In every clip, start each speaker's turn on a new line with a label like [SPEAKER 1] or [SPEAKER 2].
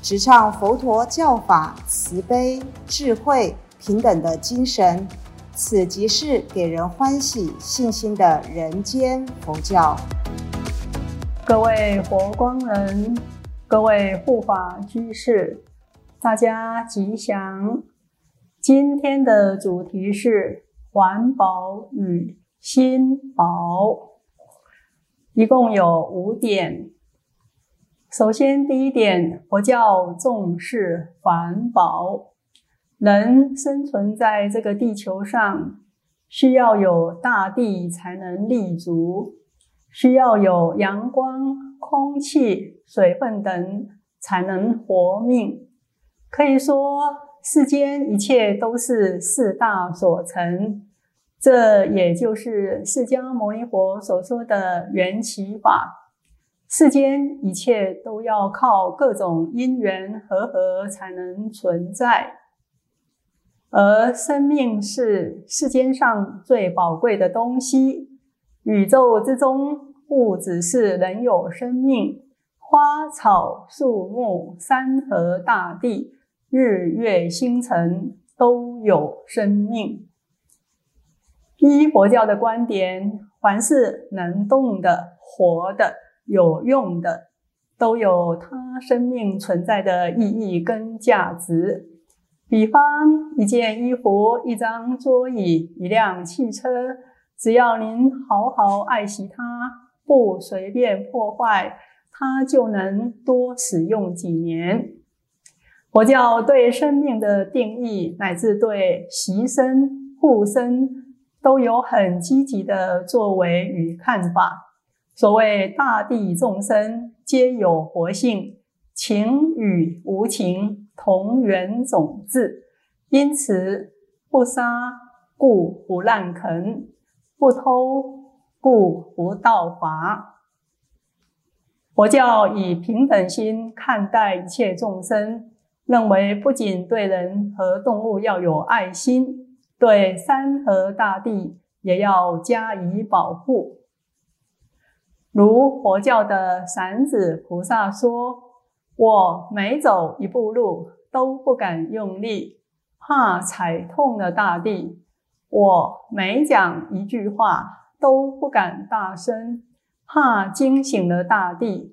[SPEAKER 1] 直唱佛陀教法慈悲、智慧、平等的精神。此即是给人欢喜、信心的人间佛教。
[SPEAKER 2] 各位佛光人，各位护法居士，大家吉祥。今天的主题是环保与心保，一共有五点。首先，第一点，佛教重视环保。人生存在这个地球上，需要有大地才能立足，需要有阳光、空气、水分等才能活命。可以说，世间一切都是四大所成，这也就是释迦牟尼佛所说的缘起法。世间一切都要靠各种因缘和合才能存在。而生命是世间上最宝贵的东西。宇宙之中，不只是人有生命，花草树木、山河大地、日月星辰都有生命。依佛教的观点，凡是能动的、活的、有用的，都有它生命存在的意义跟价值。比方一件衣服、一张桌椅、一辆汽车，只要您好好爱惜它，不随便破坏，它就能多使用几年。佛教对生命的定义，乃至对习生、护生，都有很积极的作为与看法。所谓大地众生皆有活性，情与无情。同源种质，因此不杀故不滥垦，不偷故不盗伐。佛教以平等心看待一切众生，认为不仅对人和动物要有爱心，对山河大地也要加以保护。如佛教的散子菩萨说。我每走一步路都不敢用力，怕踩痛了大地；我每讲一句话都不敢大声，怕惊醒了大地；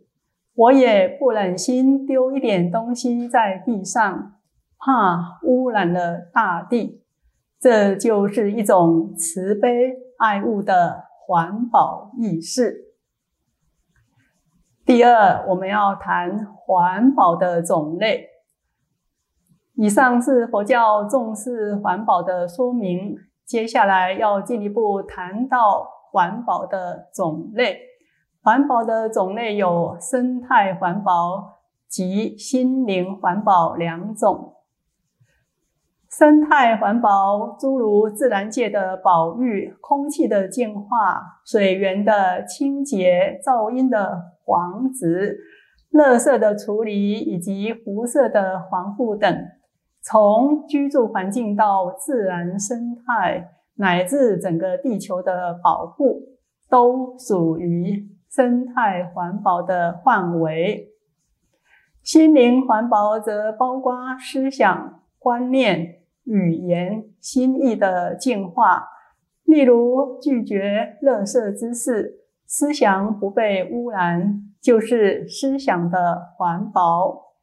[SPEAKER 2] 我也不忍心丢一点东西在地上，怕污染了大地。这就是一种慈悲爱物的环保意识。第二，我们要谈环保的种类。以上是佛教重视环保的说明，接下来要进一步谈到环保的种类。环保的种类有生态环保及心灵环保两种。生态环保诸如自然界的保育、空气的净化、水源的清洁、噪音的防止、垃圾的处理以及辐射的防护等，从居住环境到自然生态乃至整个地球的保护，都属于生态环保的范围。心灵环保则包括思想、观念。语言心意的净化，例如拒绝垃圾之事，思想不被污染，就是思想的环保；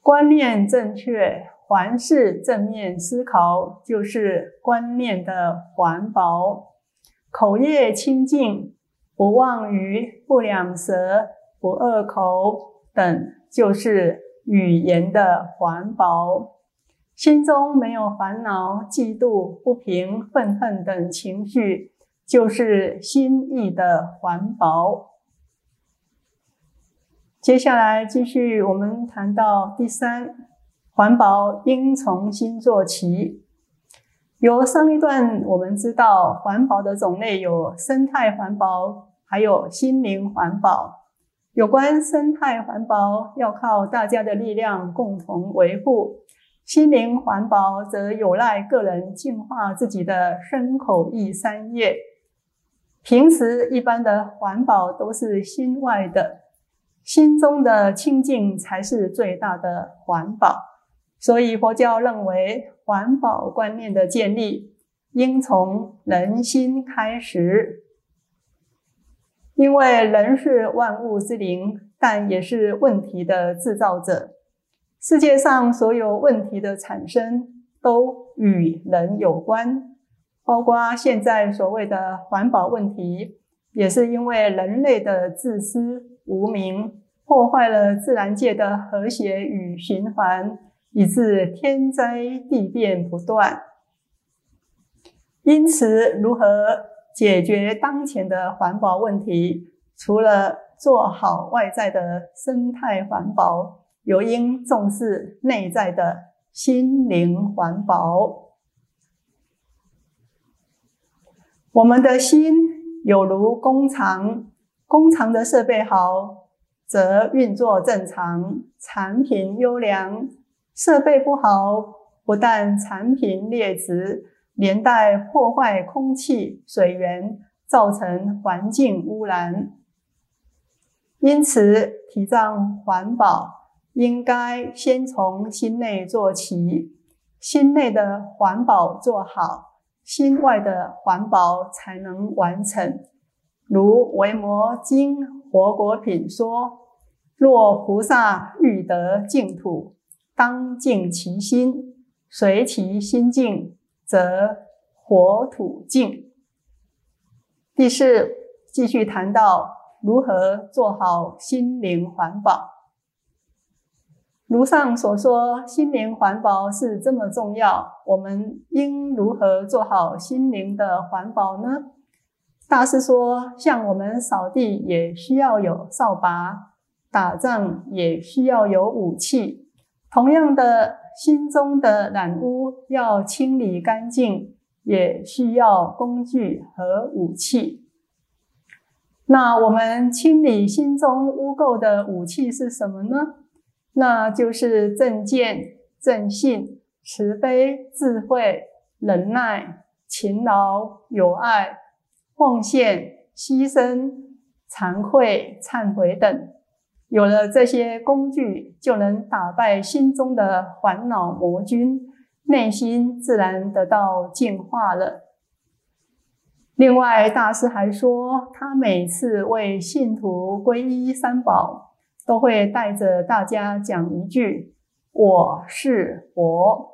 [SPEAKER 2] 观念正确，凡事正面思考，就是观念的环保；口业清净，不妄语、不两舌、不恶口等，就是语言的环保。心中没有烦恼、嫉妒、不平、愤恨等情绪，就是心意的环保。接下来继续，我们谈到第三，环保应从心做起。由上一段我们知道，环保的种类有生态环保，还有心灵环保。有关生态环保，要靠大家的力量共同维护；心灵环保则有赖个人净化自己的身口意三业。平时一般的环保都是心外的。心中的清净才是最大的环保，所以佛教认为环保观念的建立应从人心开始，因为人是万物之灵，但也是问题的制造者。世界上所有问题的产生都与人有关，包括现在所谓的环保问题，也是因为人类的自私。无名破坏了自然界的和谐与循环，以致天灾地变不断。因此，如何解决当前的环保问题？除了做好外在的生态环保，又应重视内在的心灵环保。我们的心有如工厂。工厂的设备好，则运作正常，产品优良；设备不好，不但产品劣质，连带破坏空气、水源，造成环境污染。因此，提倡环保，应该先从心内做起。心内的环保做好，心外的环保才能完成。如《维摩经》活果品说：“若菩萨欲得净土，当净其心，随其心净，则火土净。”第四，继续谈到如何做好心灵环保。如上所说，心灵环保是这么重要，我们应如何做好心灵的环保呢？大师说：“像我们扫地也需要有扫把，打仗也需要有武器。同样的，心中的染污要清理干净，也需要工具和武器。那我们清理心中污垢的武器是什么呢？那就是正见、正信、慈悲、智慧、忍耐、勤劳、友爱。”奉献、牺牲、惭愧、忏悔等，有了这些工具，就能打败心中的烦恼魔君，内心自然得到净化了。另外，大师还说，他每次为信徒皈依三宝，都会带着大家讲一句：“我是佛，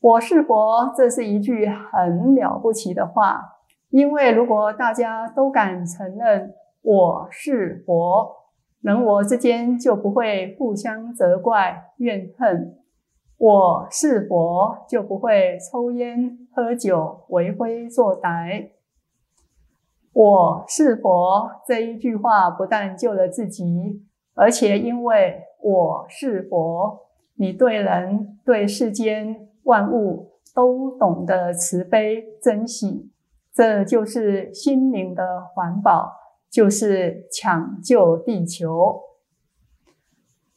[SPEAKER 2] 我是佛。”这是一句很了不起的话。因为如果大家都敢承认我是佛，人我之间就不会互相责怪怨恨；我是佛，就不会抽烟喝酒为非作歹。我是佛这一句话不但救了自己，而且因为我是佛，你对人对世间万物都懂得慈悲珍惜。这就是心灵的环保，就是抢救地球。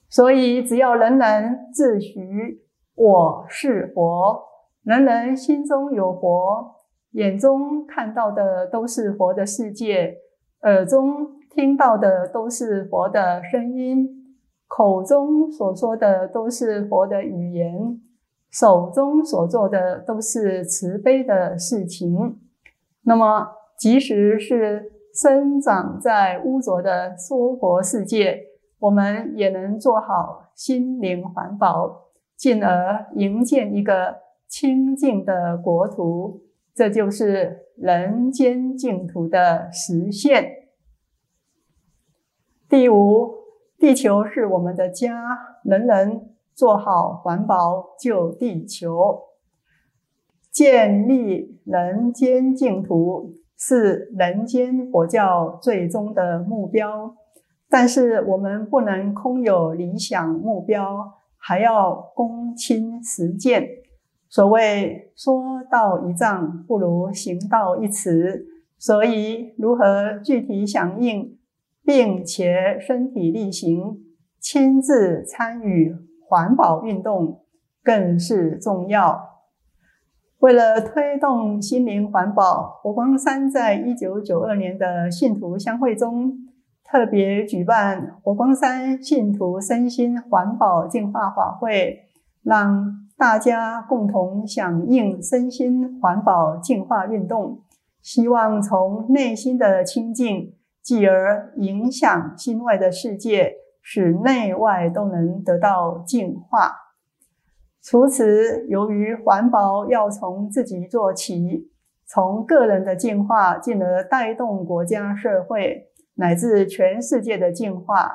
[SPEAKER 2] 所以，只要人人自诩我是佛，人人心中有佛，眼中看到的都是佛的世界，耳中听到的都是佛的声音，口中所说的都是佛的语言，手中所做的都是慈悲的事情。那么，即使是生长在污浊的娑婆世界，我们也能做好心灵环保，进而营建一个清净的国土。这就是人间净土的实现。第五，地球是我们的家，人人做好环保，救地球。建立人间净土是人间佛教最终的目标。但是我们不能空有理想目标，还要躬亲实践。所谓说到一丈，不如行到一尺。所以，如何具体响应，并且身体力行，亲自参与环保运动，更是重要。为了推动心灵环保，佛光山在一九九二年的信徒相会中，特别举办佛光山信徒身心环保净化法会，让大家共同响应身心环保净化运动，希望从内心的清净，继而影响心外的世界，使内外都能得到净化。除此，由于环保要从自己做起，从个人的进化，进而带动国家、社会乃至全世界的进化。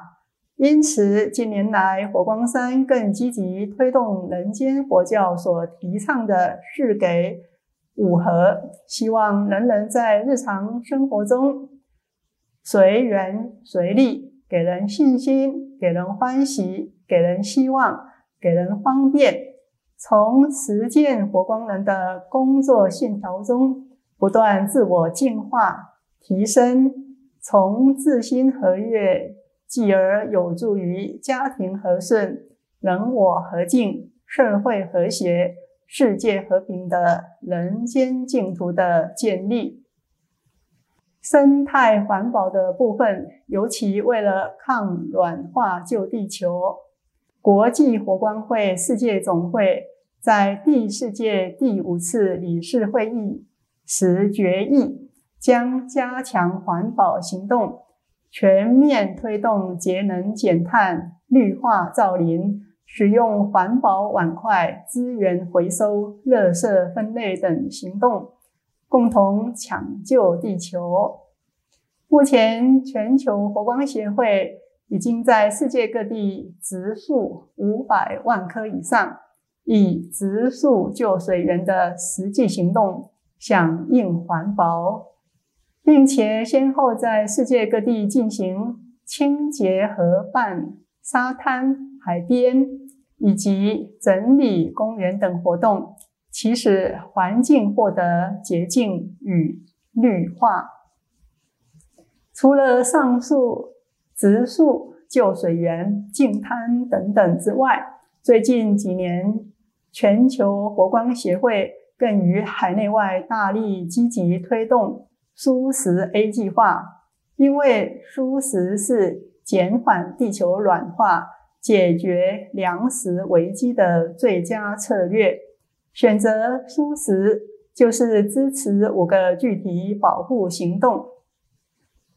[SPEAKER 2] 因此，近年来火光山更积极推动人间佛教所提倡的“是给五和”，希望人人在日常生活中随缘随力，给人信心，给人欢喜，给人希望，给人方便。从实践佛光人的工作线条中，不断自我净化提升，从自心和悦，继而有助于家庭和顺、人我和敬、社会和谐、世界和平的人间净土的建立。生态环保的部分，尤其为了抗软化救地球，国际火光会世界总会。在第四届第五次理事会议时决议，将加强环保行动，全面推动节能减碳、绿化造林、使用环保碗筷、资源回收、垃圾分类等行动，共同抢救地球。目前，全球佛光协会已经在世界各地植树五百万棵以上。以植树救水源的实际行动响应环保，并且先后在世界各地进行清洁河畔、沙滩、海边以及整理公园等活动，其使环境获得洁净与绿化。除了上述植树救水源、净滩等等之外，最近几年。全球活光协会更于海内外大力积极推动“舒食 A 计划”，因为舒食是减缓地球暖化、解决粮食危机的最佳策略。选择舒食，就是支持五个具体保护行动：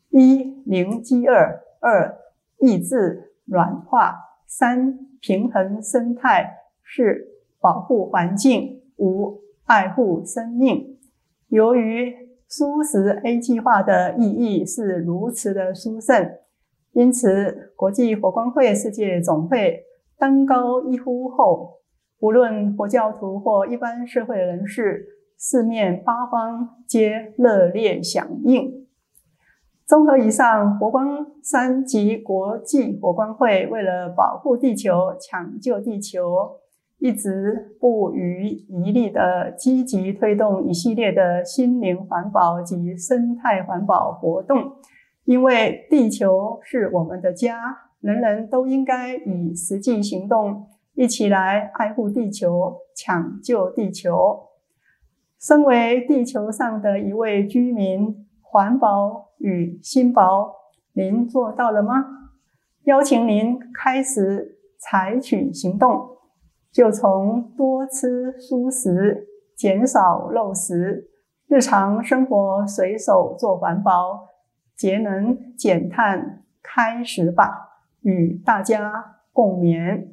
[SPEAKER 2] 一、零饥饿；二、抑制软化；三、平衡生态；四。保护环境，五爱护生命。由于舒食 A 计划的意义是如此的殊胜，因此国际佛光会世界总会登高一呼后，无论佛教徒或一般社会人士，四面八方皆热烈响应。综合以上，佛光山及国际佛光会为了保护地球、抢救地球。一直不遗余力地积极推动一系列的心灵环保及生态环保活动，因为地球是我们的家，人人都应该以实际行动一起来爱护地球、抢救地球。身为地球上的一位居民，环保与心保，您做到了吗？邀请您开始采取行动。就从多吃蔬食、减少肉食、日常生活随手做环保、节能减碳开始吧，与大家共勉。